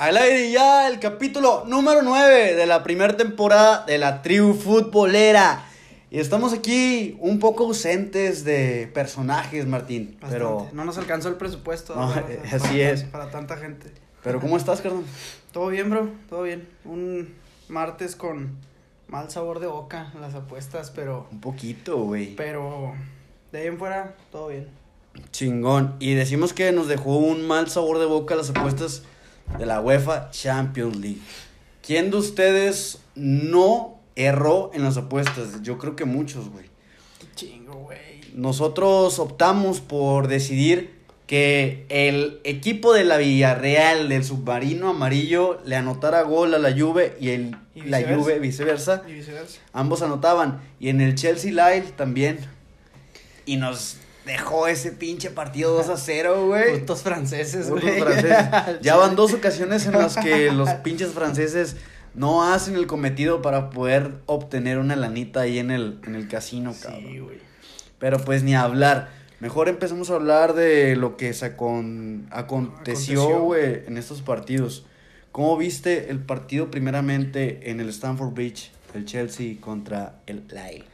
Al aire ya el capítulo número 9 de la primera temporada de la tribu futbolera. Y estamos aquí un poco ausentes de personajes, Martín. Bastante. Pero, No nos alcanzó el presupuesto. No, eh, Para así es. Para tanta gente. pero ¿cómo estás, carnal? Todo bien, bro. Todo bien. Un martes con mal sabor de boca las apuestas, pero. Un poquito, güey. Pero. De ahí en fuera, todo bien. Chingón. Y decimos que nos dejó un mal sabor de boca las apuestas de la UEFA Champions League. ¿Quién de ustedes no erró en las apuestas? Yo creo que muchos, güey. Chingo, güey. Nosotros optamos por decidir que el equipo de la Villarreal del submarino amarillo le anotara gol a la Juve y el Y la. Juve viceversa. Y viceversa. Ambos anotaban. Y en el Chelsea Lyle también. Y nos dejó ese pinche partido 2 a 0, güey. Putos franceses, güey. franceses. Ya van dos ocasiones en las que los pinches franceses no hacen el cometido para poder obtener una lanita ahí en el, en el casino, cabrón. Sí, güey. Pero pues ni hablar. Mejor empecemos a hablar de lo que se acon- aconteció, güey, en estos partidos. ¿Cómo viste el partido primeramente en el Stamford Bridge, el Chelsea contra el Lille?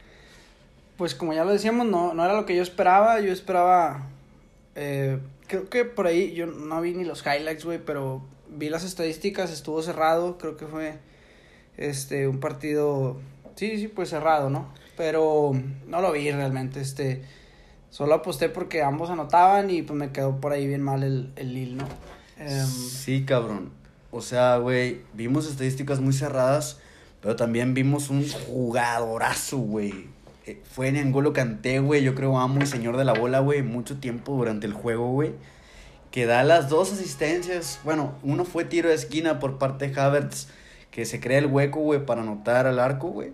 Pues como ya lo decíamos, no, no era lo que yo esperaba. Yo esperaba. eh, creo que por ahí yo no vi ni los highlights, güey, pero vi las estadísticas, estuvo cerrado. Creo que fue este un partido. Sí, sí, pues cerrado, ¿no? Pero no lo vi realmente. Este. Solo aposté porque ambos anotaban y pues me quedó por ahí bien mal el, el ¿no? Em, Sí, cabrón. O sea, güey, vimos estadísticas muy cerradas, pero también vimos un jugadorazo, güey. Eh, Fue en Angolo Canté, güey, yo creo amo y señor de la bola, güey, mucho tiempo durante el juego, güey. Que da las dos asistencias. Bueno, uno fue tiro de esquina por parte de Havertz, que se crea el hueco, güey, para anotar al arco, güey.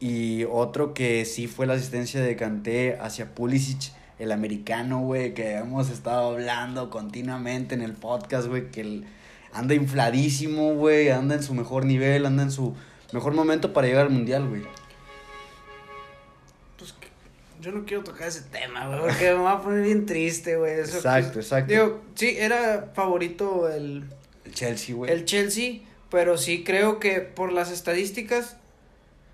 Y otro que sí fue la asistencia de Kanté hacia Pulisic, el americano, güey, que hemos estado hablando continuamente en el podcast, güey, que el- anda infladísimo, güey, anda en su mejor nivel, anda en su mejor momento para llegar al mundial, güey. Yo no quiero tocar ese tema, güey, porque me va a poner bien triste, güey. eso que- Exacto, exacto. Digo, sí, era favorito el, El Chelsea, güey. el Chelsea, pero sí creo que por las estadísticas,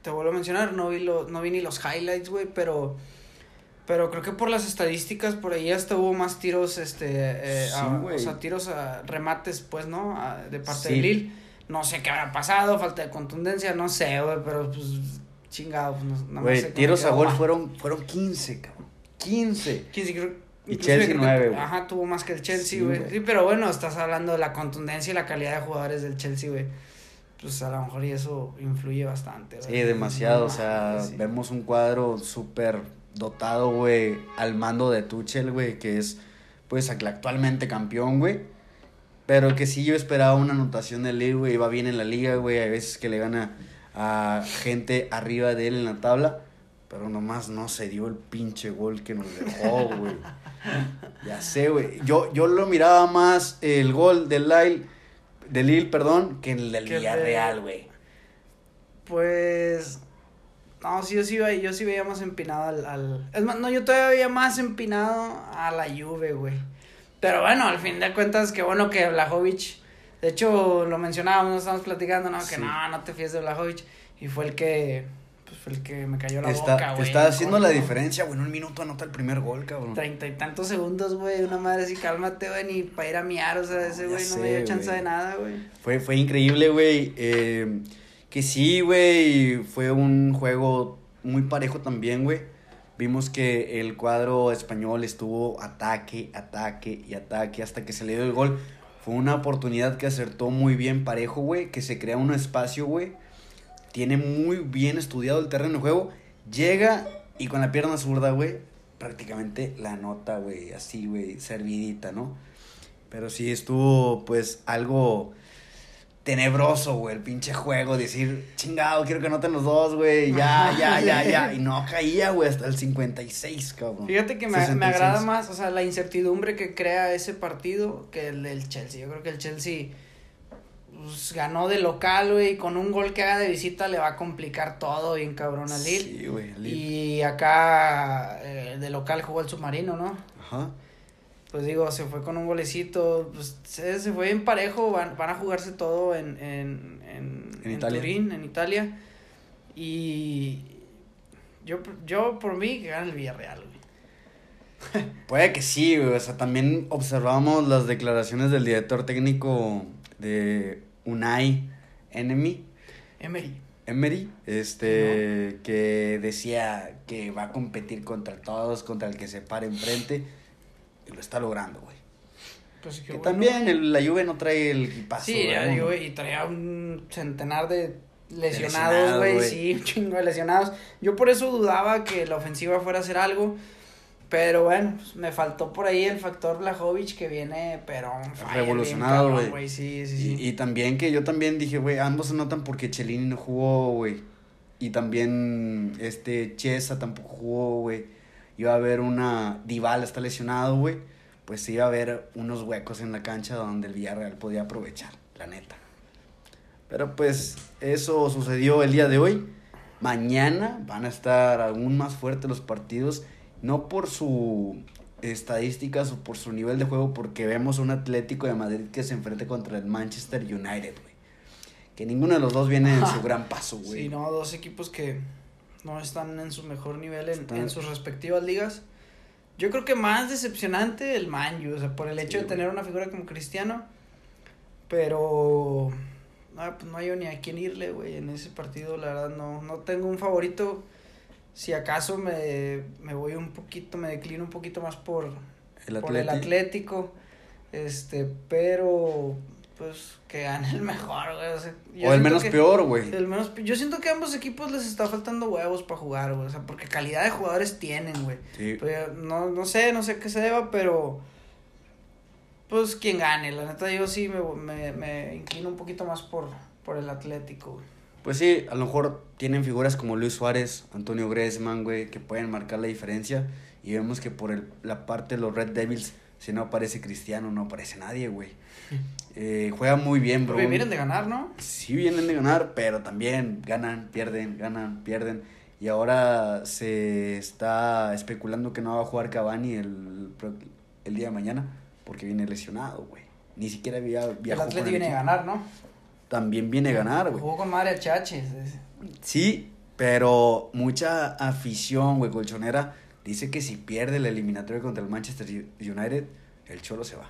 te vuelvo a mencionar, no vi, lo, no vi ni los highlights, güey, pero, pero creo que por las estadísticas, por ahí hasta hubo más tiros, este, eh, Sí, a- o sea, tiros a remates, pues, ¿no? A- de parte Sí. de Lille. No sé qué habrá pasado, falta de contundencia, no sé, güey, pero pues, chingado, pues, no, más Güey, tiros a gol mal. fueron, fueron 15, cabrón. 15. Sí, sí, creo- Y Chelsea creo que- nueve, güey. Ajá, tuvo más que el Chelsea, Sí, güey. Sí, pero bueno, estás hablando de la contundencia y la calidad de jugadores del Chelsea, güey. Pues a lo mejor y eso influye bastante, Sí, güey. demasiado, No, o sea, sí. vemos un cuadro súper dotado, güey, al mando de Tuchel, güey, que es, pues, ac- actualmente campeón, güey. Pero que sí yo esperaba una anotación de Lille, güey, iba bien en la liga, güey, hay veces que le gana a gente arriba de él en la tabla, pero nomás no se dio el pinche gol que nos dejó, güey. Ya sé, güey. Yo, yo lo miraba más el gol del Lille, del Lille, perdón, que el del Que el de- Villarreal, güey. Pues. No, sí, yo sí, veía- yo sí veía más empinado al, al. Es más, no, yo todavía veía más empinado a la Juve, güey. Pero bueno, al fin de cuentas, qué bueno que Blajovic. De hecho, lo mencionábamos, nos estábamos platicando, ¿no? Que Sí. no, no te fíes de Blajovic. Y fue el que. Pues fue el que me cayó la Está, boca, güey. está haciendo la diferencia, güey. En un minuto anota el primer gol, cabrón. Treinta y tantos segundos, güey. Una madre así, cálmate, güey, ni para ir a miar. O sea, ese güey no me dio chance güey. de nada, güey. Fue, fue increíble, güey. Eh, que sí, güey. Fue un juego muy parejo también, güey. Vimos que el cuadro español estuvo ataque, ataque y ataque hasta que se le dio el gol. Fue una oportunidad que acertó muy bien parejo, güey. Que se crea un espacio, güey. Tiene muy bien estudiado el terreno de juego. Llega y con la pierna zurda, güey, prácticamente la nota, güey, así, güey, servidita, ¿no? Pero sí estuvo, pues, algo tenebroso, güey, el pinche juego. Decir, chingado, quiero que anoten los dos, güey, ya, ya, ya, ya. Y no caía, güey, hasta el 56, cabrón. Fíjate que me, me 66. agrada más, o sea, la incertidumbre que crea ese partido que el del Chelsea. Yo creo que el Chelsea pues, ganó de local, güey, y con un gol que haga de visita le va a complicar todo bien cabrón al Lille. Sí, güey, Lille. Y acá eh, de local jugó el submarino, ¿no? Ajá. Pues digo, se fue con un golecito, pues se, se fue en parejo, van, van a jugarse todo en, en, en, En en Italia. Turín, en Italia. Y yo, yo por mí que gana el Villarreal, güey. Puede que sí, güey. O sea, también observamos las declaraciones del director técnico de Unai Enemy, Emery. Emery, este, que decía que va a competir contra todos, contra el que se pare enfrente, y lo está logrando, güey. Pues Que bueno. también el- la Juve no trae el equipazo. Sí, ¿verdad? digo, y traía un centenar de lesionados, güey, sí, un chingo de lesionados. Yo por eso dudaba que la ofensiva fuera a hacer algo, pero bueno, pues, me faltó por ahí el factor Blajovic que viene, pero Revolucionado, güey. Sí, sí, sí. Y, y también que yo también dije, güey, ambos se notan porque Chelini no jugó, güey. Y también este Chiesa tampoco jugó, güey. Iba a haber una. Dival está lesionado, güey. Pues iba a haber unos huecos en la cancha donde el Villarreal podía aprovechar, la neta. Pero pues eso sucedió el día de hoy. Mañana van a estar aún más fuertes los partidos. No por su estadísticas o por su nivel de juego, porque vemos un Atlético de Madrid que se enfrenta contra el Manchester United, güey. Que ninguno de los dos viene en su gran paso, güey. Sí, no, dos equipos que no están en su mejor nivel en, Están- en sus respectivas ligas. Yo creo que más decepcionante el Manju, o sea, por el hecho Sí, de tener una figura como Cristiano. Pero ah, pues no hay ni a quién irle, güey, en ese partido, la verdad no, no tengo un favorito. Si acaso me, me voy un poquito, me declino un poquito más por, El por el Atlético. Este, pero pues que gane el mejor, güey. O, sea, yo O el menos que- peor, güey. el menos, yo siento que a ambos equipos les está faltando huevos para jugar, güey. O sea, porque calidad de jugadores tienen, güey. Sí. Pero no, no sé, no sé qué se deba, pero. Pues quien gane. La neta, yo sí me, me, me inclino un poquito más por, por el Atlético, güey. Pues sí, a lo mejor tienen figuras como Luis Suárez, Antonio Griezmann, güey, que pueden marcar la diferencia. Y vemos que por el, la parte de los Red Devils, si no aparece Cristiano, no aparece nadie, güey. Eh, juega muy bien, bro. Porque vienen de ganar, ¿no? Sí vienen de ganar, pero también ganan, pierden, ganan, pierden. Y ahora se está especulando que no va a jugar Cavani el, el día de mañana porque viene lesionado, güey. Ni siquiera había El viajó con Atlético viene a ganar, ¿no? También viene a ganar, güey. Jugó con madre a Chaches. Sí, pero mucha afición, güey, colchonera, dice que si pierde el eliminatorio contra el Manchester United, el Cholo se va.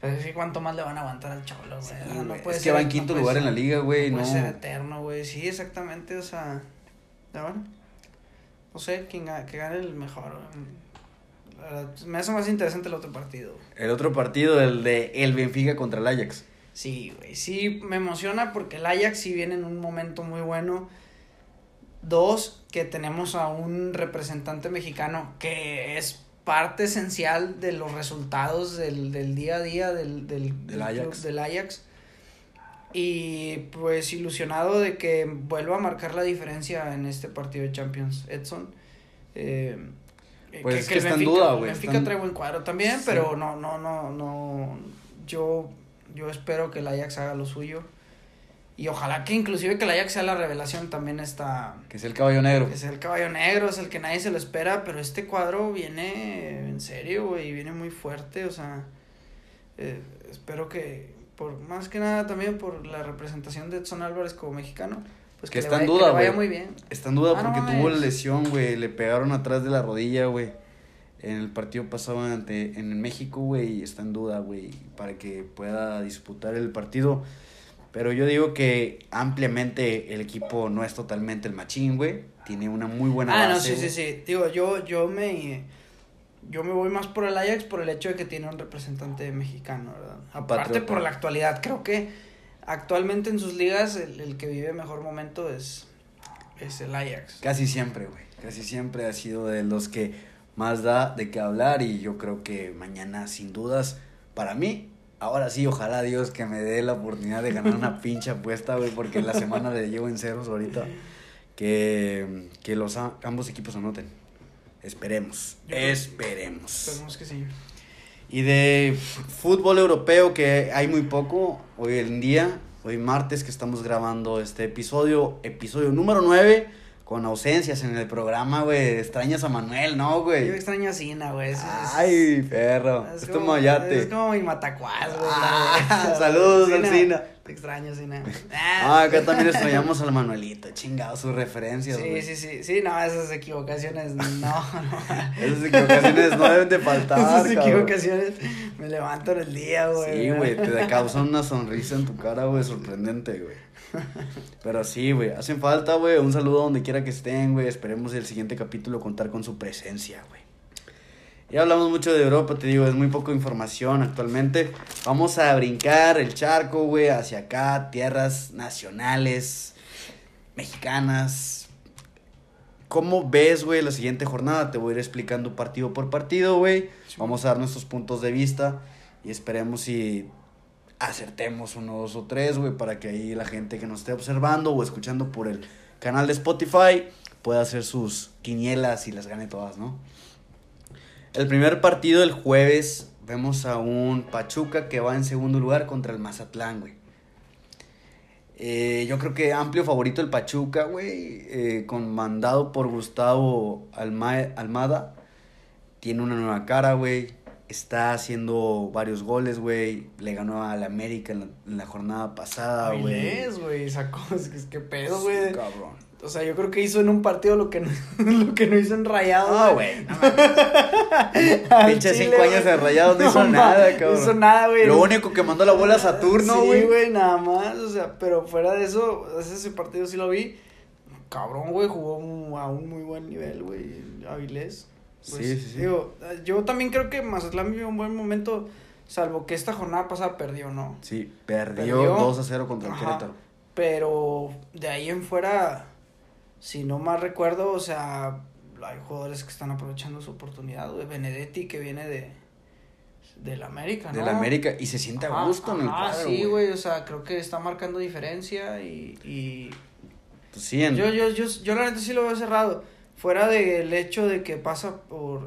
Pero sí, ¿cuánto más le van a aguantar al Cholo, güey? Sí, no puede es que va en quinto lugar en la liga, güey, No no. puede ser eterno, güey. Sí, exactamente, o sea. ya bueno. No sé, quién que gane el mejor. güey. Me hace más interesante el otro partido. El otro partido, el de el Benfica contra el Ajax. Sí, güey. Sí, me emociona porque el Ajax sí viene en un momento muy bueno. Dos, que tenemos a un representante mexicano que es parte esencial de los resultados del, del día a día del, del, Del club Ajax. del Ajax. Y pues ilusionado de que vuelva a marcar la diferencia en este partido de Champions, Edson. Eh, Pues es que está en duda, güey, Benfica está en- trae buen cuadro también, Sí. pero no, no, no, no. Yo, yo espero que el Ajax haga lo suyo. Y ojalá que inclusive que el Ajax sea la revelación también está... Que es el caballo negro. Es el caballo negro, es el que nadie se lo espera, pero este cuadro viene en serio, güey, viene muy fuerte, o sea, eh, espero que, por más que nada también por la representación de Edson Álvarez como mexicano, pues Que que, le está en vaya, duda, que le vaya muy bien. Está en duda Ah, porque tuvo la lesión, güey. Le pegaron atrás de la rodilla, güey. En el partido pasado ante, en México, güey. y Está en duda, güey. Para que pueda disputar el partido. Pero yo digo que ampliamente el equipo no es totalmente el machín, güey. Tiene una muy buena Ah, no, base, sí, sí, güey. sí, digo, yo, yo me, yo me voy más por el Ajax por el hecho de que tiene un representante mexicano, ¿verdad? Aparte Patriota. por la actualidad, creo que actualmente en sus ligas el, el que vive mejor momento es, es el Ajax. Casi siempre, güey. Casi siempre ha sido de los que más da de qué hablar. Y yo creo que mañana, sin dudas, para mí, ahora sí, ojalá Dios que me dé la oportunidad de ganar una pinche apuesta, güey, porque la semana le llevo en ceros ahorita. Que, que los ambos equipos anoten. Esperemos. Esperemos. Esperemos que sí. Y de fútbol europeo, que hay muy poco hoy en día, hoy martes que estamos grabando este episodio, episodio número 9, con ausencias en el programa, güey. Extrañas a Manuel, ¿no, güey? Yo extraño a Sina, güey. Ay, perro. Es, es como, tu mayate. Es como mi matacuaz, güey. Ah, saludos, Sina. Te extraño, Sina. Ah, acá también extrañamos al Manuelito. Chingado, sus referencias, Sí, sí, sí. Sí, no, esas equivocaciones, no, no. esas equivocaciones no deben de faltar, Esas equivocaciones me levantan el día, güey. Sí, güey, te causan una sonrisa en tu cara, güey, sorprendente, güey. Pero sí, güey, hacen falta, güey. Un saludo donde quiera que estén, güey. Esperemos el siguiente capítulo contar con su presencia, güey. Ya hablamos mucho de Europa, te digo, es muy poca información actualmente. Vamos a brincar el charco, güey, hacia acá, tierras nacionales, mexicanas. ¿Cómo ves, güey, la siguiente jornada? Te voy a ir explicando partido por partido, güey. Vamos a dar nuestros puntos de vista y esperemos si acertemos uno, dos o tres, güey, para que ahí la gente que nos esté observando o escuchando por el canal de Spotify pueda hacer sus quinielas y las gane todas, ¿no? El primer partido del jueves vemos a un Pachuca que va en segundo lugar contra el Mazatlán, güey. Eh, yo creo que amplio favorito el Pachuca, güey, eh, con mandado por Gustavo Almada. Tiene una nueva cara, güey está haciendo varios goles, güey. Le ganó al América en la, jornada pasada, güey. es, güey, sacó, es que, es pedo, güey. cabrón. O sea, yo creo que hizo en un partido lo que no, lo que no hizo en Rayados. No, güey, no Pinche cinco años en Rayados no hizo nada, cabrón. No hizo nada, güey. Lo único que mandó la bola a Saturno, güey. Sí, güey, nada más. O sea, pero fuera de eso, ese partido sí lo vi. Cabrón, güey, jugó a un muy buen nivel, güey. Avilés. Pues, sí, sí, sí. Digo, yo también creo que Mazatlán vivió un buen momento, salvo que esta jornada pasada perdió, ¿no? Sí, perdió, 2 a 0 contra el Querétaro. Pero de ahí en fuera, si no más recuerdo, o sea, hay jugadores que están aprovechando su oportunidad, güey. Benedetti que viene de del América, ¿no? Del América y se siente a gusto en el Ah, sí, güey, o sea, creo que está marcando diferencia y y pues sí, en... yo, yo, yo, yo la neta sí lo veo cerrado fuera del hecho de que pasa por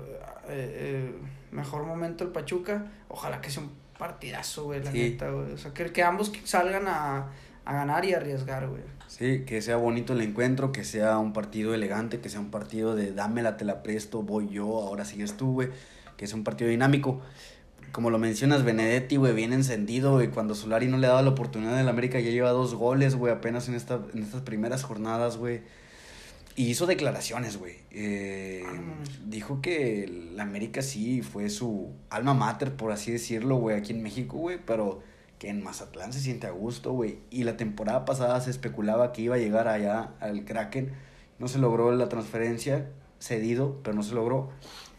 eh, eh, mejor momento el Pachuca, ojalá que sea un partidazo, güey, la neta, güey. O sea, que, que ambos salgan a, a ganar y arriesgar, güey. Sí, que sea bonito el encuentro, que sea un partido elegante, que sea un partido de dámela, te la presto, voy yo, ahora sigues tú, güey. Que sea un partido dinámico. Como lo mencionas, Benedetti, güey, bien encendido, güey. Cuando Solari no le daba la oportunidad en América, ya lleva dos goles, güey, apenas en, esta, en estas primeras jornadas, güey. Y hizo declaraciones, güey. Eh, dijo que la América sí fue su alma mater, por así decirlo, güey, aquí en México, güey, pero que en Mazatlán se siente a gusto, güey. Y la temporada pasada se especulaba que iba a llegar allá al Kraken. No se logró la transferencia, cedido, pero no se logró.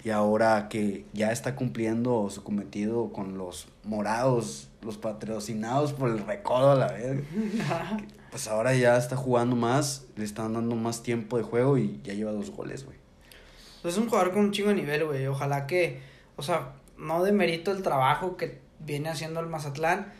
Y ahora que ya está cumpliendo su cometido con los morados, los patrocinados por el recodo a la vez. pues ahora ya está jugando más, le están dando más tiempo de juego y ya lleva dos goles, güey. Pues es un jugador con un chingo de nivel, güey. Ojalá que, o sea, no demerito el trabajo que viene haciendo el Mazatlán,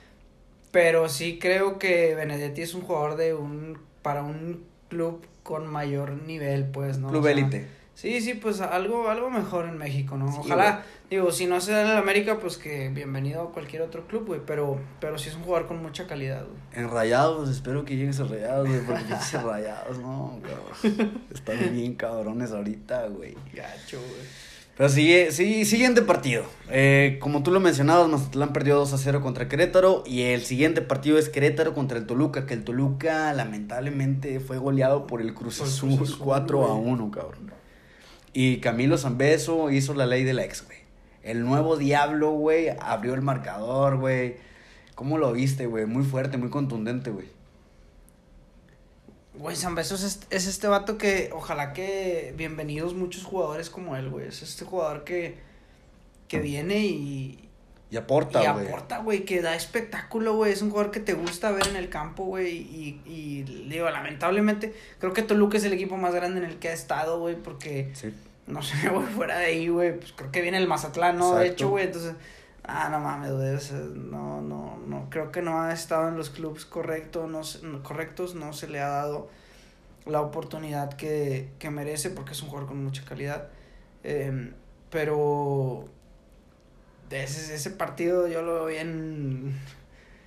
pero sí creo que Benedetti es un jugador de un, para un club con mayor nivel, pues, ¿no? Club élite. Sí, sí, pues algo, algo mejor en México, ¿no? Ojalá, digo, si no se da en el América, pues que bienvenido a cualquier otro club, güey, pero, pero sí es un jugador con mucha calidad, güey. En Rayados, espero que llegues a Rayados, güey, porque dice Rayados, no, cabrón. Están bien cabrones ahorita, güey. Gacho, güey. Pero sigue, sí, siguiente partido. Eh, como tú lo mencionabas, Mazatlán perdió 2 a 0 contra Querétaro. Y el siguiente partido es Querétaro contra el Toluca. Que el Toluca lamentablemente fue goleado por el Cruz Azul, 4 a 1, cabrón. Y Camilo Zambeso hizo la ley del ex, güey. El nuevo diablo, güey, abrió el marcador, güey. ¿Cómo lo viste, güey? Muy fuerte, muy contundente, güey. Güey, Zambeso es, es este vato que ojalá que bienvenidos muchos jugadores como él, güey. Es este jugador que, que viene y, y aporta, güey. Y aporta, güey, que da espectáculo, güey. Es un jugador que te gusta ver en el campo, güey. Y, y digo, lamentablemente, creo que Toluca es el equipo más grande en el que ha estado, güey, porque no sé, güey, fuera de ahí, güey. Pues creo que viene el Mazatlán, ¿no? De hecho, güey, entonces. Ah, no mames, güey. No, no, no. Creo que no ha estado en los clubes correctos, no, correctos. No se le ha dado la oportunidad que, que merece porque es un jugador con mucha calidad. Eh, pero ese, ese partido yo lo veo bien.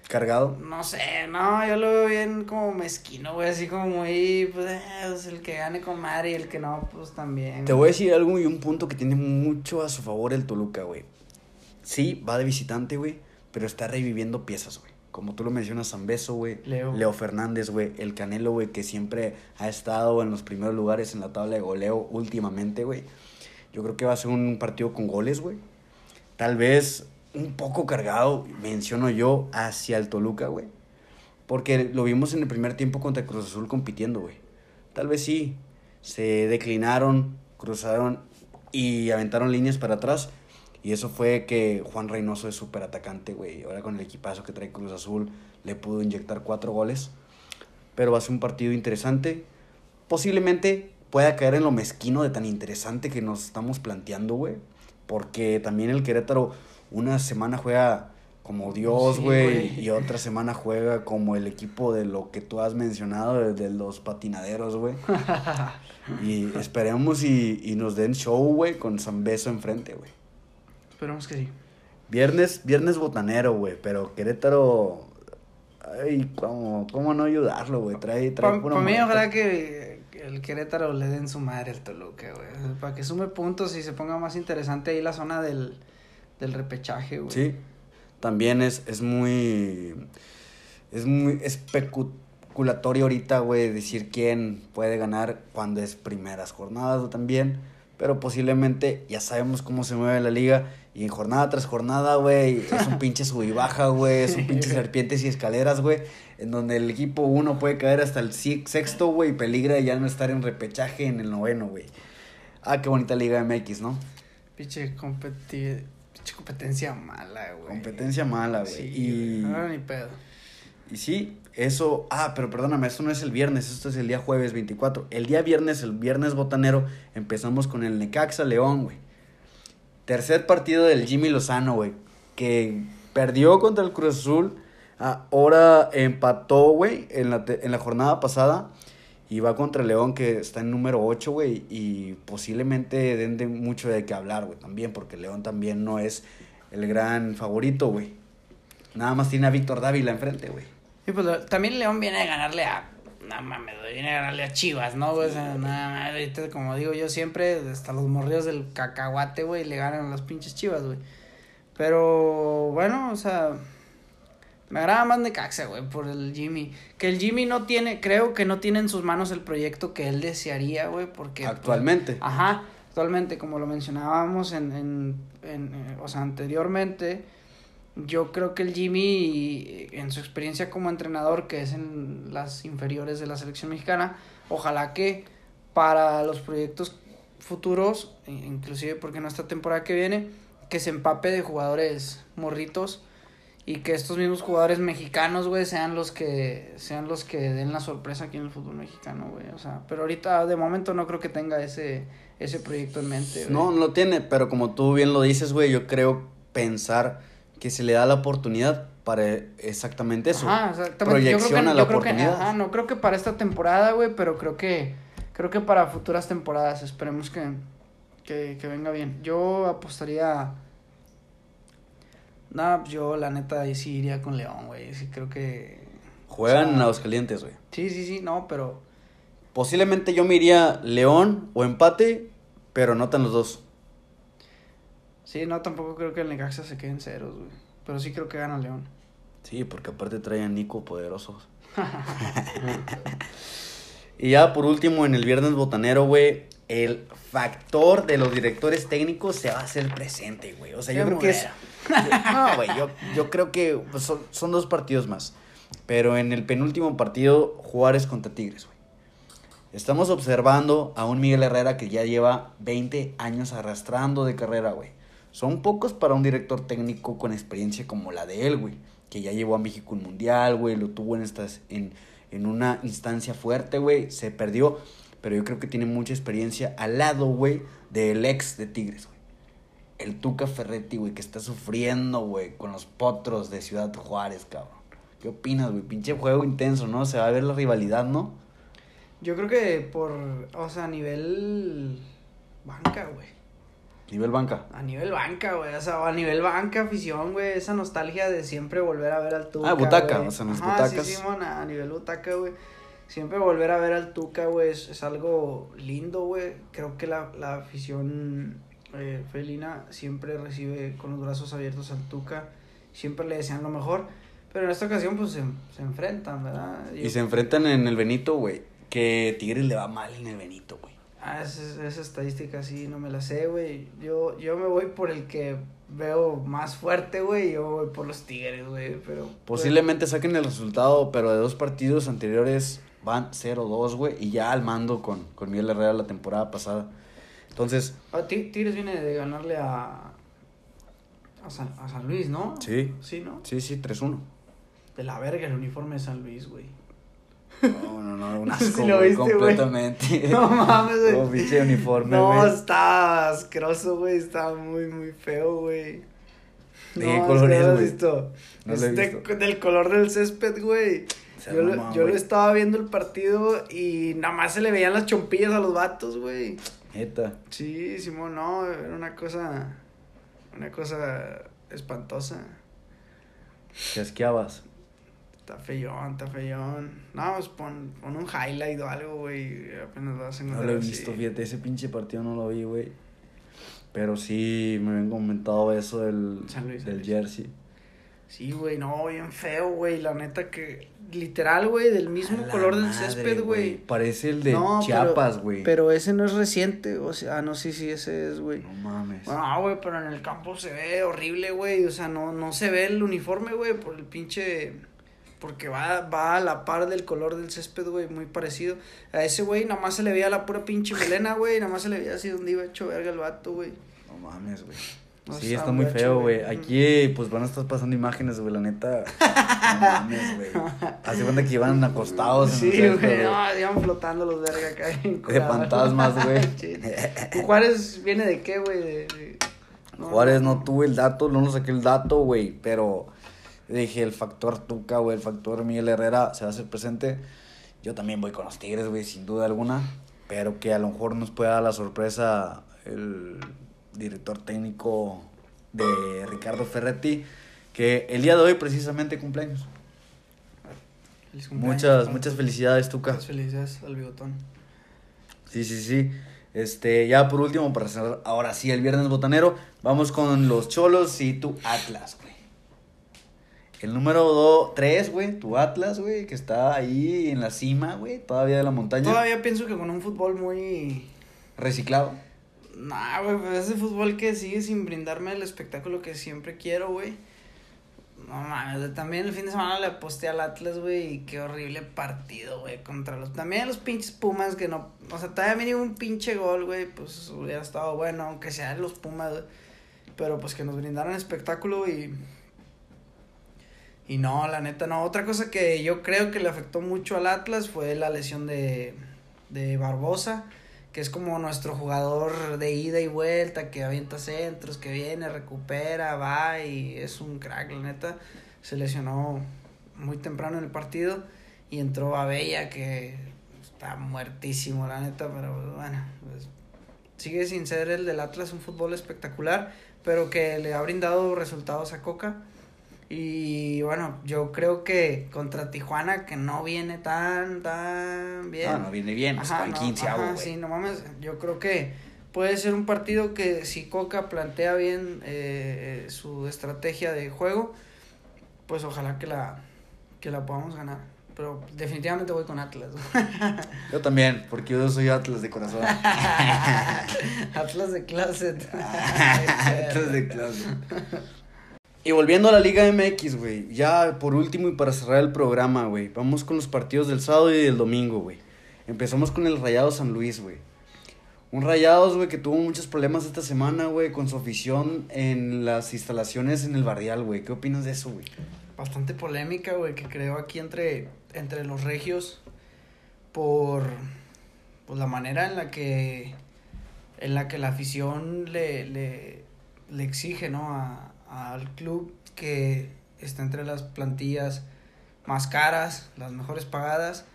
¿Cargado? No sé, no, yo lo veo bien como mezquino, güey, así como muy, pues, eh, pues, el que gane con madre y el que no, pues también. Te voy a decir algo y un punto que tiene mucho a su favor el Toluca, güey. Sí, va de visitante, güey, pero está reviviendo piezas, güey. Como tú lo mencionas, Zambeso, güey. Leo. Leo Fernández, güey. El Canelo, güey, que siempre ha estado en los primeros lugares en la tabla de goleo últimamente, güey. Yo creo que va a ser un partido con goles, güey. Tal vez un poco cargado, menciono yo, hacia el Toluca, güey. Porque lo vimos en el primer tiempo contra Cruz Azul compitiendo, güey. Tal vez sí. Se declinaron, cruzaron y aventaron líneas para atrás. Y eso fue que Juan Reynoso es súper atacante, güey. Ahora con el equipazo que trae Cruz Azul le pudo inyectar cuatro goles. Pero va a ser un partido interesante. Posiblemente pueda caer en lo mezquino de tan interesante que nos estamos planteando, güey. Porque también el Querétaro una semana juega como Dios, güey, y otra semana juega como el equipo de lo que tú has mencionado, de, los patinaderos, güey. y esperemos y, y nos den show, güey, con San Beso enfrente, güey. Esperemos que sí. Viernes, viernes botanero, güey, pero Querétaro, ay, cómo, cómo no ayudarlo, güey, trae, trae Para pura mí, ojalá que el Querétaro le den su madre al Toluca, güey. Para que sume puntos y se ponga más interesante ahí la zona del, del repechaje, güey. Sí, también es, es muy. Es muy especulatorio ahorita, güey, decir quién puede ganar cuando es primeras jornadas también. Pero posiblemente ya sabemos cómo se mueve la liga. Y en jornada tras jornada, güey, es un pinche sub y baja, güey. Es un pinche serpientes y escaleras, güey. En donde el equipo uno puede caer hasta el sexto, güey, y peligra ya no estar en repechaje en el noveno, güey. Ah, qué bonita liga MX, ¿no? Pinche, competi- pinche competencia mala, güey. Competencia mala, güey. Sí, y... Ahora ni pedo. Y sí, eso. Ah, pero perdóname, esto no es el viernes, esto es el día jueves 24. El día viernes, el viernes botanero, empezamos con el Necaxa León, güey. Tercer partido del Jimmy Lozano, güey. Que perdió contra el Cruz Azul. Ahora empató, güey, en la, en la jornada pasada. Y va contra León, que está en número 8, güey. Y posiblemente den de mucho de qué hablar, güey, también. Porque León también no es el gran favorito, güey. Nada más tiene a Víctor Dávila enfrente, güey. Y pues también León viene a ganarle a. No mames, viene a ganarle a Chivas, ¿no? O sea, nada más, ahorita, como digo yo siempre, hasta los morridos del cacahuate, güey, le ganan a las pinches Chivas, güey. Pero bueno, o sea. Me agrada más Necaxa, güey, por el Jimmy. Que el Jimmy no tiene, creo que no tiene en sus manos el proyecto que él desearía, güey, porque. pues, Actualmente. Ajá, actualmente, como lo mencionábamos en, en, en, eh, o sea, anteriormente, yo creo que el Jimmy, en su experiencia como entrenador, que es en las inferiores de la selección mexicana, ojalá que para los proyectos futuros, e- inclusive porque no esta temporada que viene, que se empape de jugadores morritos y que estos mismos jugadores mexicanos, güey, sean los que sean los que den la sorpresa aquí en el fútbol mexicano, güey, o sea, pero ahorita de momento no creo que tenga ese ese proyecto en mente, güey. No, no tiene, pero como tú bien lo dices, güey, yo creo pensar que se le da la oportunidad para exactamente eso. Ajá, exactamente. Yo creo que, Proyección a la yo creo que- oportunidad. ajá, no creo que para esta temporada, güey, pero creo que creo que para futuras temporadas esperemos que que, que venga bien. Yo apostaría Nah, pues yo la neta ahí sí iría con León, güey. Sí creo que Juegan o sea, en Aguascalientes, güey. Sí, sí, sí, no, pero Posiblemente yo me iría León o empate, pero notan los dos. Sí, no tampoco creo que el Necaxa se quede en ceros, güey. Pero sí creo que gana León. Sí, porque aparte traen a Nico poderosos. y ya por último, en el viernes botanero, güey, el factor de los directores técnicos se va a hacer presente, güey. O sea, yo creo que es... No, güey, yo, yo creo que pues, son, son dos partidos más. Pero en el penúltimo partido, Juárez contra Tigres, güey. Estamos observando a un Miguel Herrera que ya lleva 20 años arrastrando de carrera, güey. Son pocos para un director técnico con experiencia como la de él, güey. Que ya llevó a México un mundial, güey. Lo tuvo en, estas, en, en una instancia fuerte, güey. Se perdió. Pero yo creo que tiene mucha experiencia al lado, güey, del ex de Tigres, güey. El Tuca Ferretti, güey, que está sufriendo, güey, con los potros de Ciudad Juárez, cabrón. ¿Qué opinas, güey? Pinche juego intenso, ¿no? Se va a ver la rivalidad, ¿no? Yo creo que por, o sea, a nivel banca, güey. Nivel banca. A nivel banca, güey. O sea, a nivel banca, afición, güey. Esa nostalgia de siempre volver a ver al Tuca. Ah, butaca, güey. o sea, en las Ajá, butacas. Sí, Simón, a nivel butaca, güey. Siempre volver a ver al Tuca, güey, es, es algo lindo, güey. Creo que la, la afición eh, felina siempre recibe con los brazos abiertos al Tuca. Siempre le desean lo mejor. Pero en esta ocasión, pues, se, se enfrentan, ¿verdad? Y se enfrentan en el Benito, güey. Que Tigres le va mal en el Benito, güey. Ah, esa, esa estadística sí, no me la sé, güey. Yo, yo me voy por el que veo más fuerte, güey. Yo voy por los Tigres, güey. Pero. Posiblemente saquen el resultado, pero de dos partidos anteriores van 0-2, güey. Y ya al mando con, con Miguel Herrera la temporada pasada. Entonces, Ah, Ti- Tigres viene de ganarle a. A San, a San Luis, ¿no? sí, Sí, ¿no? sí, sí, 3-1. De la verga el uniforme de San Luis, güey. No, no, no, un asco, si lo güey, viste, güey. completamente. No mames, güey. Oh, pinche uniforme, No, güey. está asqueroso, güey. Está muy, muy feo, güey. ¿De No, qué color es, güey? visto. No es lo he de- visto. del color del césped, güey. Yo, lo- yo lo estaba viendo el partido y nada más se le veían las chompillas a los vatos, güey. Neta. Sí, Simón, no, era una cosa, una cosa espantosa. Te asqueabas. Está feyón, está feyón. No, pues pon, pon un highlight o algo, güey. Apenas vas a No lo he así. visto, fíjate, ese pinche partido no lo vi, güey. Pero sí me habían comentado eso del, San Luis, San del Luis. jersey. Sí, güey, no, bien feo, güey. La neta que, literal, güey, del mismo la color del césped, güey. Parece el de No, pero- Chiapas, güey. Pero ese no es reciente, o sea, ah, no sé si ese es, güey. No mames. No, güey, pero en el campo se ve horrible, güey. O sea, no, no se ve el uniforme, güey, por el pinche. Porque va, va a la par del color del césped, güey, muy parecido. A ese güey nada más se le veía la pura pinche melena, güey. Nada más se le veía así donde iba hecho verga el vato, güey. No mames, güey. O Sí, está muy feo, güey. Aquí, pues van a estar pasando imágenes, güey, la neta. No mames, güey. Hace cuenta que iban acostados en Sí, güey, no, iban flotando los verga acá. bien De fantasmas, güey. Juárez viene de qué, güey? De- de- Juárez no tuve el dato, no lo saqué el dato, güey, pero dije el factor Tuca, güey, el factor Miguel Herrera se va a hacer presente. Yo también voy con los Tigres, güey, sin duda alguna, pero que a lo mejor nos pueda dar la sorpresa el director técnico de Ricardo Ferretti, que el día de hoy precisamente cumpleaños. Feliz cumpleaños, Muchas, muchas felicidades, Tuca. Muchas felicidades al bigotón. Sí, sí, sí. Este, ya por último, para cerrar, ahora sí, el viernes botanero, vamos con los Cholos y tu Atlas, güey. El número 3, güey, tu Atlas, güey, que está ahí en la cima, güey, todavía de la montaña. Todavía pienso que con un fútbol muy. Reciclado. Nah, güey, pues ese fútbol que sigue sin brindarme el espectáculo que siempre quiero, güey. No mames, también el fin de semana le aposté al Atlas, güey, y qué horrible partido, güey, contra los... También los pinches Pumas que no... O sea, todavía mínimo un pinche gol, güey, pues hubiera estado bueno, aunque sean los Pumas, güey. Pero pues que nos brindaran espectáculo y... Y no, la neta, no. Otra cosa que yo creo que le afectó mucho al Atlas fue la lesión de, de Barbosa, que es como nuestro jugador de ida y vuelta, que avienta centros, que viene, recupera, va y es un crack, la neta. Se lesionó muy temprano en el partido y entró a Bella, que está muertísimo, la neta, pero bueno, pues, sigue sin ser el del Atlas un fútbol espectacular, pero que le ha brindado resultados a Coca. Y bueno, yo creo que contra Tijuana, que no viene tan, tan bien. No, no viene bien, pues Ajá, no, 15 ajá. Sí, no mames, yo creo que puede ser un partido que si Coca plantea bien eh, eh, su estrategia de juego, pues ojalá que la, que la podamos ganar. Pero definitivamente voy con Atlas. Yo también, porque yo soy Atlas de corazón. Atlas de Closet. Atlas de clase. Y volviendo a la Liga MX, güey. Ya por último y para cerrar el programa, güey. Vamos con los partidos del sábado y del domingo, güey. Empezamos con el Rayado San Luis, güey. Un Rayados, güey, que tuvo muchos problemas esta semana, güey, con su afición en las instalaciones en el Barrial, güey. ¿Qué opinas de eso, güey? Bastante polémica, güey, que creo aquí entre, entre los regios por, por la manera en la que en la que la afición le, le, le exige, ¿no? A, al club que está entre las plantillas más caras, las mejores pagadas.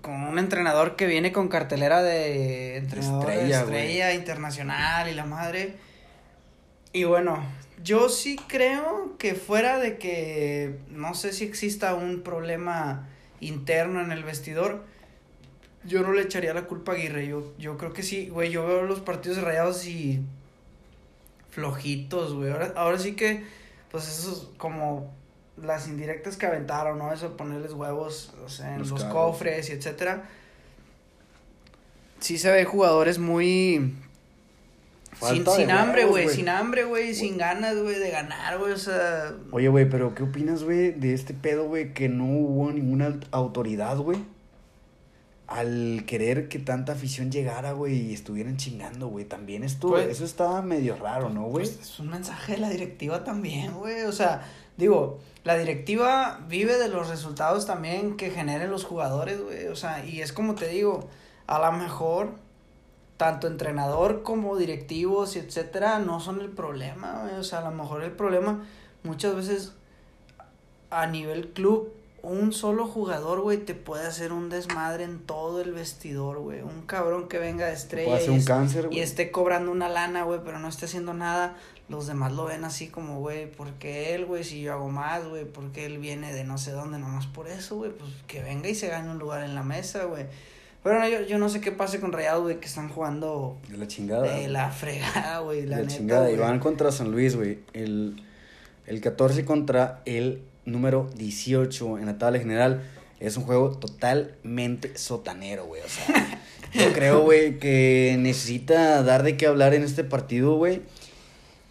con un entrenador que viene con cartelera de entrenador de Estrella, estrella, internacional y la madre. Y bueno, yo sí creo que fuera de que no sé si exista un problema interno en el vestidor, yo no le echaría la culpa a Aguirre. Yo, yo creo que sí, güey, yo veo los partidos rayados y flojitos, güey. Ahora, ahora sí que, pues esos como las indirectas que aventaron, ¿no? Eso de ponerles huevos, o sea, en Los cofres y etcétera. Sí se ve jugadores muy... Sin, sin hambre, güey, sin hambre, güey, sin ganas, güey, de ganar, güey, o sea... Oye, güey, pero ¿qué opinas, güey, de este pedo, güey, que no hubo ninguna aut- autoridad, güey? Al querer que tanta afición llegara, güey, y estuvieran chingando, güey. También esto, Pues- eso estaba medio raro, ¿no, güey? Pues es un mensaje de la directiva también, güey. O sea, digo, la directiva vive de los resultados también que generen los jugadores, güey. O sea, y es como te digo, a lo mejor tanto entrenador como directivos y etcétera no son el problema, güey. O sea, a lo mejor el problema muchas veces a nivel club un solo jugador, güey, te puede hacer un desmadre en todo el vestidor, güey. Un cabrón que venga de estrella Puede y ser un es- cáncer, y güey. esté cobrando una lana, güey, pero no esté haciendo nada, los demás lo ven así como, güey, porque él, güey, si yo hago más, güey, porque él viene de no sé dónde, nomás por eso, güey, pues que venga y se gane un lugar en la mesa, güey. Pero no, yo, yo no sé qué pase con Rayados, güey, que están jugando De la chingada. de la fregada, güey, la, La neta, chingada. Y güey. van contra San Luis, güey. El, el 14 contra el número 18 en la tabla general. Es un juego totalmente sotanero, güey. O sea, yo creo, güey, que necesita dar de qué hablar en este partido, güey.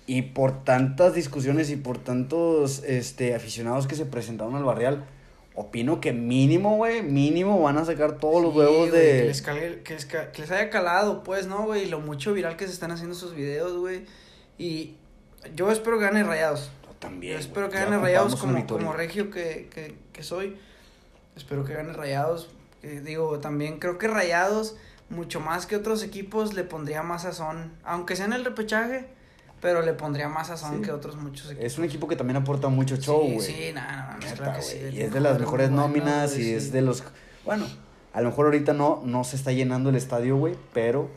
Y por tantas discusiones y por tantos este, aficionados que se presentaron al barrial, opino que mínimo, güey, mínimo van a sacar todos los huevos de... Que les, calgue- que, les ca- que les haya calado, pues, ¿no, güey? Lo mucho viral que se están haciendo esos videos, güey. Y yo espero que gane Rayados. También. Yo espero que gane Rayados como, como regio que, que, que soy. Espero que gane Rayados. Eh, digo, también creo que Rayados, mucho más que otros equipos, le pondría más sazón. Aunque sea en el repechaje, pero le pondría más sazón Sí. que otros muchos equipos. Es un equipo que también aporta mucho show, Sí, güey. Sí, nada, no, Neta, claro que sí. Y es de las mejores nóminas y es sí. de los... Bueno, a lo mejor ahorita no, no se está llenando el estadio, güey, pero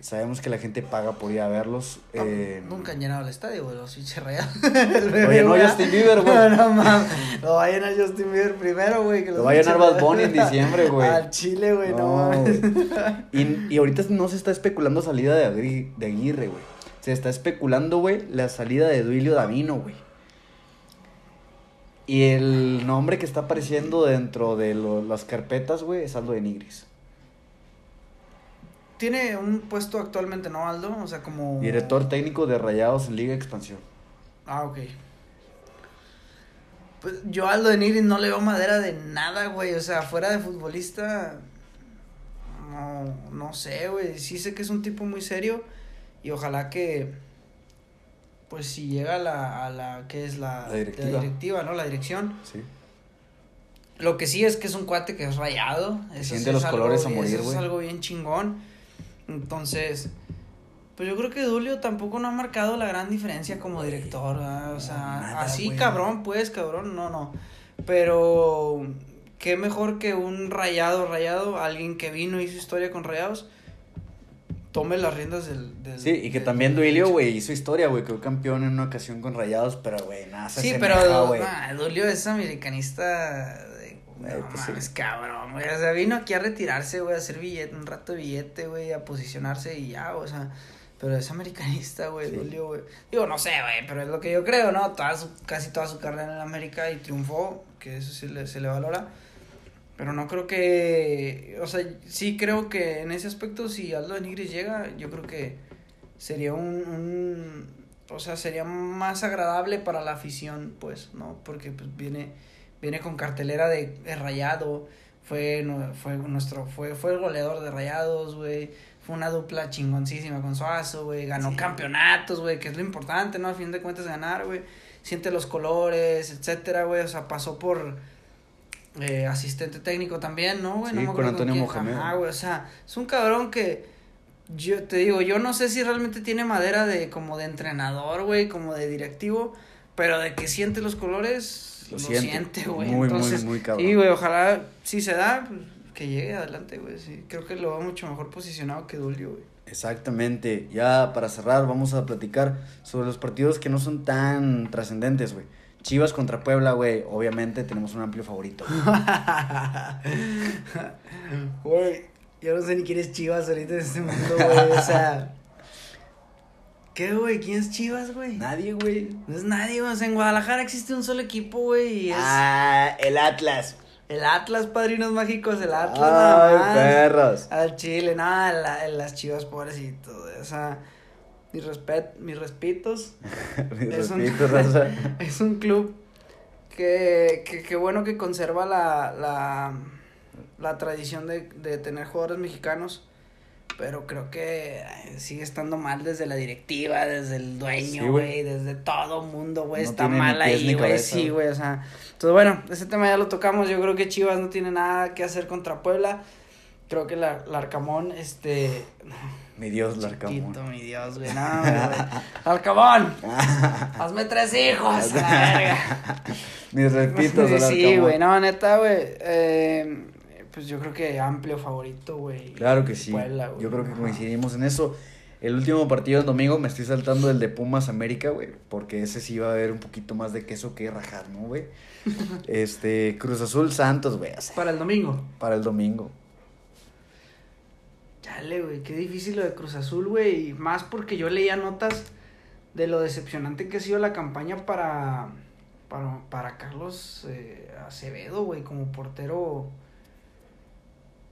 sabemos que la gente paga por ir a verlos. No, eh, Nunca han llenado el estadio, güey, los pinches Rayados. Oye, no, Justin Bieber, güey. No, no mames. Lo va a llenar Justin Bieber primero, güey. que Lo va a llenar Bad Bunny en diciembre, güey. Al Chile, güey, no, No, mames. Y, y ahorita no se está especulando salida de, Agri- de Aguirre, güey. Se está especulando, güey, la salida de Duilio Davino, güey. Y el nombre que está apareciendo dentro de lo- las carpetas, güey, es Aldo de Nigris. Tiene un puesto actualmente, ¿no, Aldo? O sea, como... Director técnico de Rayados en Liga Expansión. Ah, ok. Pues yo a Aldo de Nigris no le veo madera de nada, güey. O sea, fuera de futbolista. No, no sé, güey. Sí sé que es un tipo muy serio. Y ojalá que. Pues si llega a la. A la ¿Qué es la, La directiva. directiva, ¿no? La dirección. Sí. Lo que sí es que es un cuate que es rayado. Eso Siente sí es los algo colores a morir, eso güey. es algo bien chingón. Entonces, pues yo creo que Dulio tampoco no ha marcado la gran diferencia como director. ¿verdad? O sea, nada, así cabrón, pues, cabrón, no, no. Pero, qué mejor que un rayado, rayado, alguien que vino y hizo historia con rayados, tome las riendas del. del Sí, y que del- también Duilio, güey, hizo historia, güey. Quedó campeón en una ocasión con Rayados, pero, güey, nada, se Sí, pero nah, Dulio es americanista no pues mames, cabrón, güey. O sea, vino aquí a retirarse, güey, a hacer billete, un rato de billete, güey, a posicionarse y ya, o sea. Pero es americanista, güey, Sí. Dulio, güey. Digo, no sé, güey, pero es lo que yo creo, ¿no? Toda su- casi toda su carrera en América y triunfó, que eso sí le, se le valora. Pero no creo que. O sea, sí creo que en ese aspecto, si Aldo de Nigris llega, yo creo que sería un, un. O sea, sería más agradable para la afición, pues, ¿no? Porque pues, viene, viene con cartelera de, de rayado. Fue, fue nuestro. Fue, fue el goleador de rayados, güey. Fue una dupla chingoncísima con Suazo, güey. Ganó Sí. campeonatos, güey, que es lo importante, ¿no? A fin de cuentas, ganar, güey. Siente los colores, etcétera, güey. O sea, pasó por eh, asistente técnico también, ¿no, güey? Sí, no me con acuerdo Antonio quién. Mohamed. Ajá, güey. O sea, es un cabrón que. Yo te digo, yo no sé si realmente tiene madera de como de entrenador, güey, como de directivo, pero de que siente los colores, Lo lo, siente. güey. Muy, muy, Entonces, muy cabrón. Sí, güey, ojalá si se da, que llegue adelante, güey. Sí, creo que lo va mucho mejor posicionado que Dulio, güey. Exactamente. Ya para cerrar, vamos a platicar sobre los partidos que no son tan trascendentes, güey. Chivas contra Puebla, güey. Obviamente tenemos un amplio favorito. Güey, yo no sé ni quién es Chivas ahorita en este mundo, güey. O sea. ¿Qué, güey? ¿Quién es Chivas, güey? Nadie, güey. No es nadie, güey. O sea, en Guadalajara existe un solo equipo, güey. Y es Ah, el Atlas. el Atlas, padrinos mágicos, el Atlas, Ay, nada más. perros. Al Chile, nada, la- las Chivas, pobrecitos. O sea, mis, respet mis respetos. Mis Es un-. Es un club que, que, que bueno que conserva la, la, la tradición de, de tener jugadores mexicanos, pero creo que eh, sigue estando mal desde la directiva, desde el dueño, güey. desde todo mundo, güey, No está mal ahí, güey, sí, güey. o sea, entonces bueno, ese tema ya lo tocamos, yo creo que Chivas no tiene nada que hacer contra Puebla, creo que la, la Arcamón, este, Mi Dios, Larcamón. Chiquito, mi Dios, güey, no, güey. Arcamón, hazme tres hijos, la verga. Mis Sí, güey, no, neta, güey. Eh, pues yo creo que amplio favorito, güey. Claro que sí. Puebla. Yo creo que Ajá. coincidimos en eso. El último partido del domingo me estoy saltando el de Pumas América, güey. Porque ese sí va a haber un poquito más de queso que rajar, ¿no, güey? Este, Cruz Azul Santos, güey. o sea, Para el domingo. para el domingo. Chale, güey, qué difícil lo de Cruz Azul, güey. y Más porque yo leía notas de lo decepcionante que ha sido la campaña para, para, para Carlos eh, Acevedo, güey, como portero.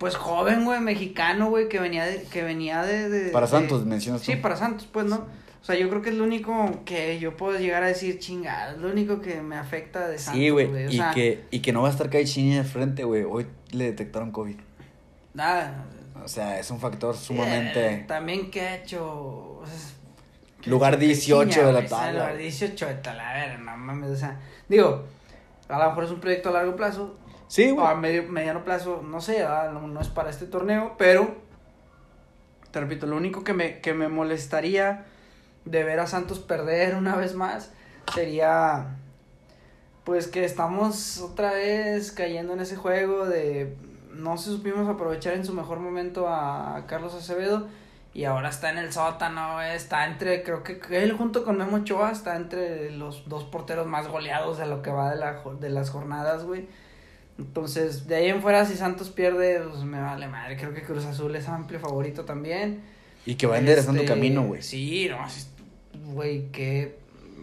Pues joven, güey, mexicano, güey, que venía de, que venía de, de- Para de- Santos, mencionas tú. Sí, para Santos, pues, ¿no? O sea, yo creo que es lo único que yo puedo llegar a decir, chingada, es lo único que me afecta de Santos, Sí, güey. o Y sea, que, y que no va a estar Caixinha de frente, güey. Hoy le detectaron COVID. Nada. O sea, es un factor Eh, sumamente. también que ha hecho... o sea, que Lugar ha hecho 18 de la tabla, Lugar güey. 18 de tabla, a ver, no mames, o sea, digo, a lo mejor es un proyecto a largo plazo, Sí, o a güey. medio, mediano plazo, no sé, ah, no, no es para este torneo, pero, te repito, lo único que me, que me molestaría de ver a Santos perder una vez más sería, pues que estamos otra vez cayendo en ese juego de no se supimos aprovechar en su mejor momento a Carlos Acevedo y ahora está en el sótano, güey, está entre, creo que él junto con Memo Ochoa está entre los dos porteros más goleados de lo que va de, la, de las jornadas, güey. Entonces, de ahí en fuera, si Santos pierde, pues me vale madre. Creo que Cruz Azul es amplio favorito también. Y que va enderezando Este, camino, güey. Sí, no, güey, qué,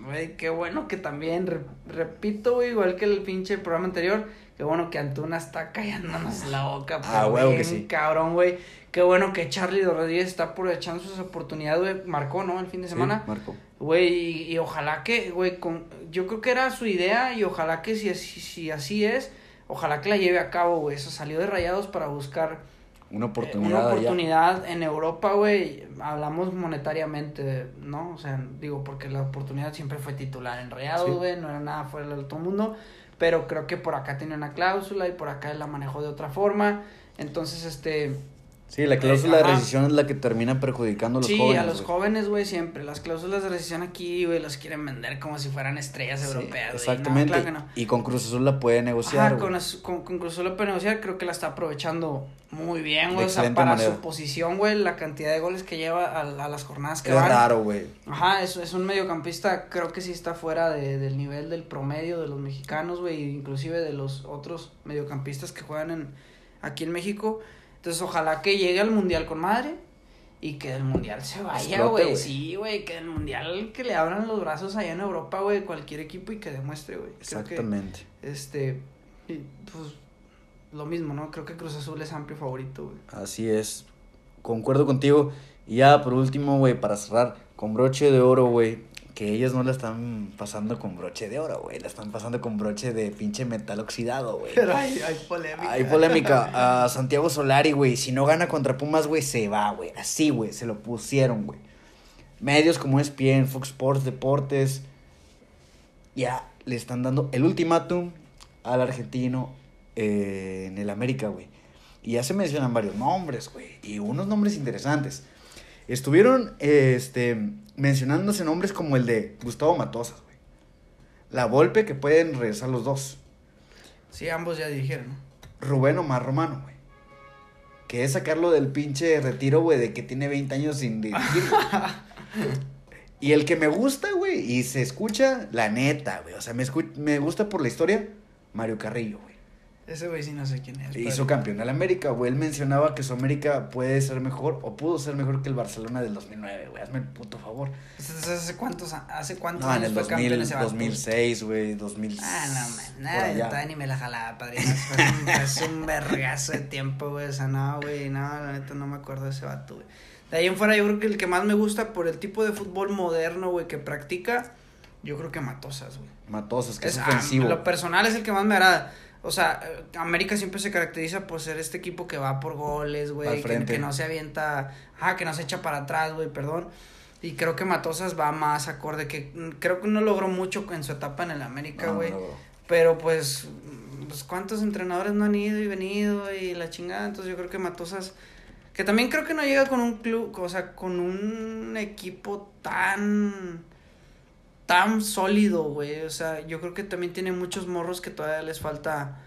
güey, qué bueno que también, re- repito, güey, igual que el pinche programa anterior, qué bueno que Antuna está callándonos la boca. Ah, pero huevo que sí. Cabrón, güey. Qué bueno que Charlie Rodríguez está aprovechando sus oportunidades, güey. Marcó, ¿no? El fin de semana. Sí, Marco. Güey, y, y ojalá que, güey, con, yo creo que era su idea y ojalá que si, así- si así es, ojalá que la lleve a cabo, güey. Eso salió de Rayados para buscar Una eh, oportunidad. una oportunidad en Europa, güey. Hablamos monetariamente, ¿no? O sea, digo, porque la oportunidad siempre fue titular en Rayados, Sí. güey. No era nada fuera del otro mundo. Pero creo que por acá tiene una cláusula y por acá él la manejó de otra forma. Entonces, este. Sí, la cláusula de rescisión es la que termina perjudicando a los sí, jóvenes. a los jóvenes, güey, siempre. Las cláusulas de rescisión aquí, güey, los quieren vender como si fueran estrellas Sí, europeas. No, exactamente. claro que no. Y con Cruz Azul la puede negociar. Ajá, con, as- con, con Cruz Azul lo puede negociar, creo que la está aprovechando muy bien, güey. O sea, para manera. su posición, güey, la cantidad de goles que lleva a, a las jornadas que Es van. raro, güey. Ajá, es, es un mediocampista, creo que sí está fuera de, del nivel del promedio de los mexicanos, güey, inclusive de los otros mediocampistas que juegan en, aquí en México. Entonces, ojalá que llegue al Mundial con madre y que del Mundial se vaya, güey. Sí, güey, que del Mundial que le abran los brazos allá en Europa, güey, cualquier equipo y que demuestre, güey. Creo que, Exactamente. este, pues, lo mismo, ¿no? Creo que Cruz Azul es amplio favorito, güey. Así es. Concuerdo contigo. Y ya, por último, güey, para cerrar, con broche de oro, güey. Que ellos no la están pasando con broche de oro, güey. La están pasando con broche de pinche metal oxidado, güey. Pero hay, hay polémica. Hay polémica. A Santiago Solari, güey. Si no gana contra Pumas, güey, se va, güey. Así, güey. Se lo pusieron, güey. Medios como ESPN, Fox Sports, Deportes. Ya le están dando el ultimátum al argentino eh, en el América, güey. Y ya se mencionan varios nombres, güey. Y unos nombres interesantes. Estuvieron eh, este, mencionándose nombres como el de Gustavo Matosas, güey. La Volpe, que pueden regresar los dos. Sí, ambos ya dijeron, ¿no? Rubén Omar Romano, güey. que es sacarlo del pinche retiro, güey, de que tiene 20 años sin dirigir. y el que me gusta, güey, y se escucha, la neta, güey. O sea, me, me gusta por la historia, Mario Carrillo, güey. Ese güey sí no sé quién es. Hizo campeón al América, güey. Él mencionaba que su América puede ser mejor o pudo ser mejor que el Barcelona del 2009, güey. Hazme el puto favor. ¿Hace cuántos, hace cuántos no, años en el 2000, 2006, güey, 2006. Ah, no, man. Nada, ni me la jalaba, padrino. Es un, vergazo de tiempo, güey. O sea, no, güey, no, la neta no me acuerdo de ese vato, güey. De ahí en fuera, yo creo que el que más me gusta por el tipo de fútbol moderno, güey, que practica, yo creo que Matosas, güey. Matosas, que es, es ofensivo. lo personal es el que más me agrada. O sea, América siempre se caracteriza por ser este equipo que va por goles, güey, que, no se avienta, ah, que no se echa para atrás, güey, perdón. Y creo que Matosas va más acorde, que mm, creo que no logró mucho en su etapa en el América, güey. pero pues, pues, ¿cuántos entrenadores no han ido y venido y la chingada? Entonces yo creo que Matosas, que también creo que no llega con un club, o sea, con un equipo tan tan sólido, güey. O sea, yo creo que también tiene muchos morros que todavía les falta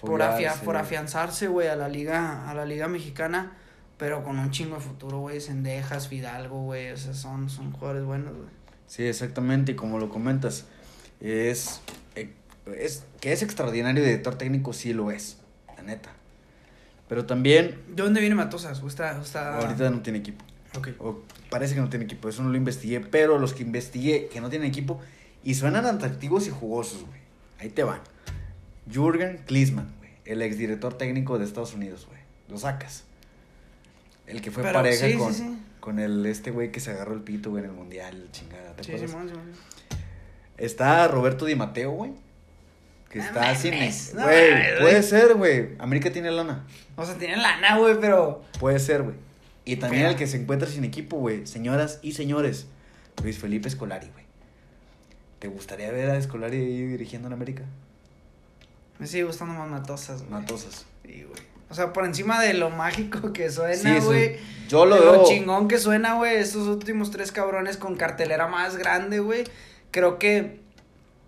por, por afianzarse, güey, a la liga, a la liga mexicana. Pero con un chingo de futuro, güey. Sendejas, Fidalgo, güey. O sea, son, son jugadores buenos, güey. Sí, exactamente. Y como lo comentas, es, eh, es que es extraordinario director técnico, sí lo es. La neta. Pero también. ¿De dónde viene Matosas? Está, está... Ahorita no tiene equipo. O parece que no tiene equipo, eso no lo investigué, pero los que investigué que no tienen equipo y suenan atractivos y jugosos, güey. Ahí te van. Jürgen Klinsmann, güey, el exdirector técnico de Estados Unidos, güey. Lo sacas. El que fue pareja con, con el este güey que se agarró el pito, güey, en el mundial, chingada. ¿te sí, Está Roberto Di Mateo, güey. Que está así. Güey, puede ser, güey. América tiene lana. O sea, tiene lana, güey, pero. Puede ser, güey. Y también el que se encuentra sin equipo, güey. Señoras y señores. Luis Felipe Escolari, güey. ¿Te gustaría ver a Escolari dirigiendo en América? Me sigue gustando más Matosas, güey. Matosas. Sí, güey. O sea, por encima de lo mágico que suena, güey. yo lo veo. Lo chingón que suena, güey. Estos últimos tres cabrones con cartelera más grande, güey. Creo que.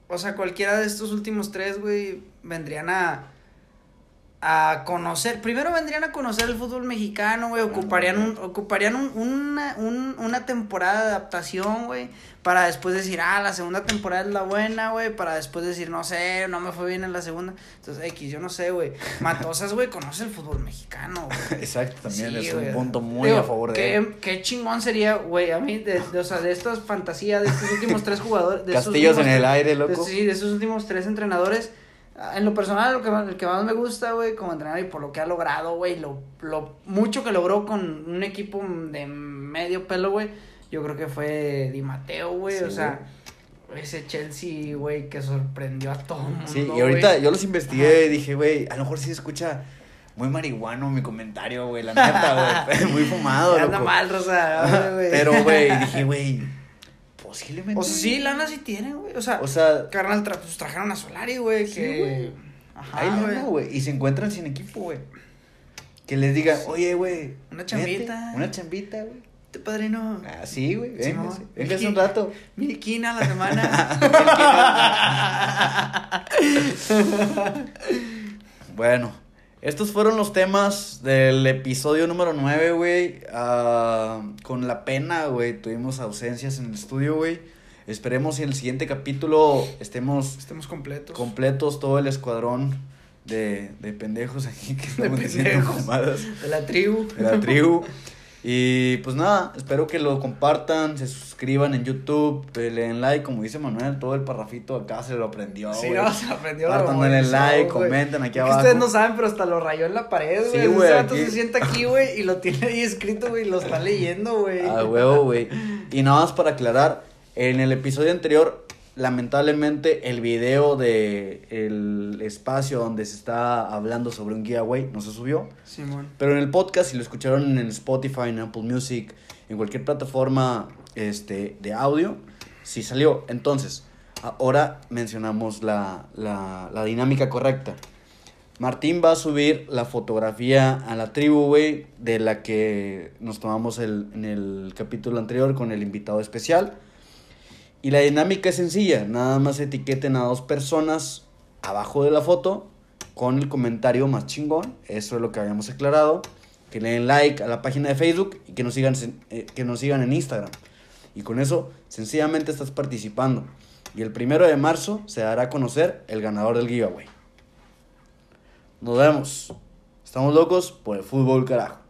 O sea, cualquiera de estos últimos tres, güey, vendrían a a conocer, primero vendrían a conocer el fútbol mexicano, güey, ocuparían un, ocuparían un, una, un, una temporada de adaptación, güey, para después decir, ah, la segunda temporada es la buena, güey, para después decir, no sé, no me fue bien en la segunda, entonces, X, yo no sé, güey, Matosas, güey, conoce el fútbol mexicano, güey. Exacto, también es un punto muy a favor de qué, él. Qué chingón sería, güey, a mí, de, o sea, de estas fantasías, de estos últimos tres jugadores, de Castillos en el aire, loco. sí, de esos últimos tres entrenadores, en lo personal, lo que, el que más me gusta, güey, como entrenador y por lo que ha logrado, güey, lo, lo mucho que logró con un equipo de medio pelo, güey, yo creo que fue Di Mateo, güey, o sea, ese Chelsea, güey, que sorprendió a todo el mundo. Sí, y ahorita yo los investigué y dije, güey, a lo mejor sí se escucha muy marihuano mi comentario, güey, la neta, güey, muy fumado, Anda mal, Rosa, güey. Pero, güey, dije, güey Posiblemente. O sea, sí, lana sí tienen, güey. O sea, o sea carnal, pues, trajeron a Solari, güey. que. Ajá, güey. Y se encuentran sin equipo, güey. Que les diga, oye, güey. Una chambita. una chambita, güey. Te padrino. Ah, sí, güey. Venga, sí, venga un rato. Miliquina a la semana. bueno. Estos fueron los temas del episodio número 9, güey. Ah, con la pena, güey. Tuvimos ausencias en el estudio, güey. Esperemos en el siguiente capítulo estemos... Estemos completos. Completos, todo el escuadrón de, de pendejos aquí que estamos de pendejos. De la tribu. De la tribu. Y pues nada, espero que lo compartan, se suscriban en YouTube, le den like, como dice Manuel, todo el parrafito acá se lo aprendió. Sí, no, se aprendió. el like, comenten aquí abajo. ustedes no saben, pero hasta lo rayó en la pared, güey. Sí, güey. Aquí... se sienta aquí, güey, y lo tiene ahí escrito, güey, y lo está leyendo, güey. Ah, huevo, güey. Y nada más para aclarar, en el episodio anterior lamentablemente el video de el espacio donde se está hablando sobre un giveaway no se subió. Pero en el podcast, si lo escucharon en Spotify, en Apple Music, en cualquier plataforma este, de audio, sí salió. Entonces, ahora mencionamos la, la, la dinámica correcta. Martín va a subir la fotografía a la tribu, güey, de la que nos tomamos el, en el capítulo anterior con el invitado especial. Y la dinámica es sencilla, nada más etiqueten a dos personas abajo de la foto con el comentario más chingón, eso es lo que habíamos aclarado. que le den like a la página de Facebook y que nos sigan, eh, que nos sigan en Instagram. Y con eso, sencillamente estás participando. Y el primero de marzo se dará a conocer el ganador del giveaway. Nos vemos. Estamos locos por el fútbol, carajo.